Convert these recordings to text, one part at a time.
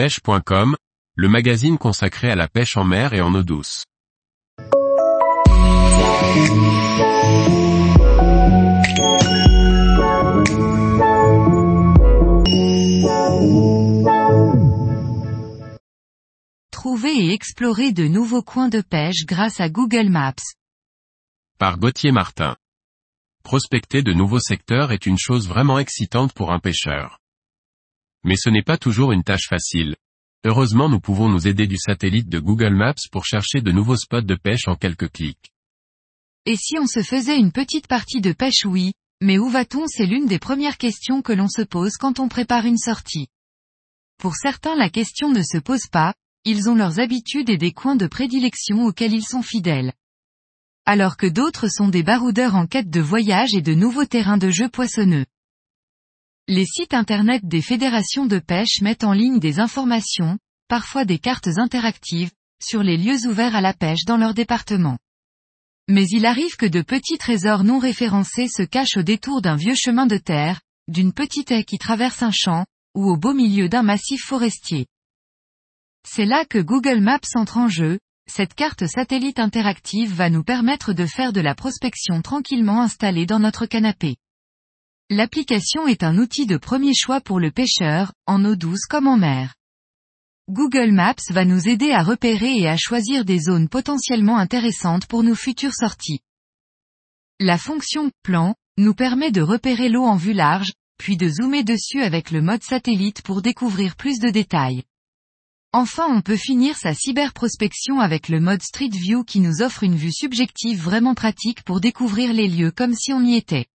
pêche.com, le magazine consacré à la pêche en mer et en eau douce. Trouver et explorer de nouveaux coins de pêche grâce à Google Maps. Par Gauthier Martin. Prospecter de nouveaux secteurs est une chose vraiment excitante pour un pêcheur. Mais ce n'est pas toujours une tâche facile. Heureusement nous pouvons nous aider du satellite de Google Maps pour chercher de nouveaux spots de pêche en quelques clics. Et si on se faisait une petite partie de pêche oui, mais où va-t-on c'est l'une des premières questions que l'on se pose quand on prépare une sortie. Pour certains la question ne se pose pas, ils ont leurs habitudes et des coins de prédilection auxquels ils sont fidèles. Alors que d'autres sont des baroudeurs en quête de voyage et de nouveaux terrains de jeu poissonneux. Les sites internet des fédérations de pêche mettent en ligne des informations, parfois des cartes interactives, sur les lieux ouverts à la pêche dans leur département. Mais il arrive que de petits trésors non référencés se cachent au détour d'un vieux chemin de terre, d'une petite haie qui traverse un champ, ou au beau milieu d'un massif forestier. C'est là que Google Maps entre en jeu, cette carte satellite interactive va nous permettre de faire de la prospection tranquillement installée dans notre canapé. L'application est un outil de premier choix pour le pêcheur, en eau douce comme en mer. Google Maps va nous aider à repérer et à choisir des zones potentiellement intéressantes pour nos futures sorties. La fonction plan nous permet de repérer l'eau en vue large, puis de zoomer dessus avec le mode satellite pour découvrir plus de détails. Enfin on peut finir sa cyberprospection avec le mode Street View qui nous offre une vue subjective vraiment pratique pour découvrir les lieux comme si on y était.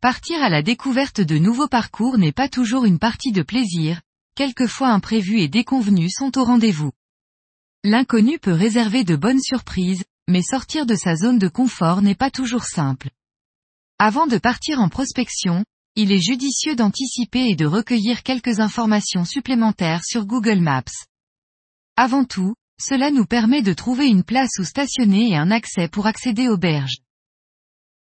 Partir à la découverte de nouveaux parcours n'est pas toujours une partie de plaisir, quelquefois imprévus et déconvenus sont au rendez-vous. L'inconnu peut réserver de bonnes surprises, mais sortir de sa zone de confort n'est pas toujours simple. Avant de partir en prospection, il est judicieux d'anticiper et de recueillir quelques informations supplémentaires sur Google Maps. Avant tout, cela nous permet de trouver une place où stationner et un accès pour accéder aux berges.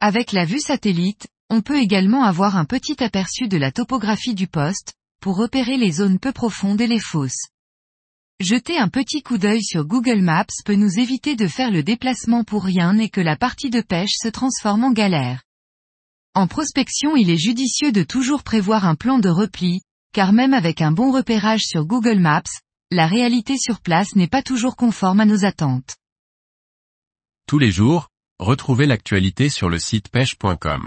Avec la vue satellite, on peut également avoir un petit aperçu de la topographie du poste, pour repérer les zones peu profondes et les fosses. Jeter un petit coup d'œil sur Google Maps peut nous éviter de faire le déplacement pour rien et que la partie de pêche se transforme en galère. En prospection il est judicieux de toujours prévoir un plan de repli, car même avec un bon repérage sur Google Maps, la réalité sur place n'est pas toujours conforme à nos attentes. Tous les jours, retrouvez l'actualité sur le site pêche.com.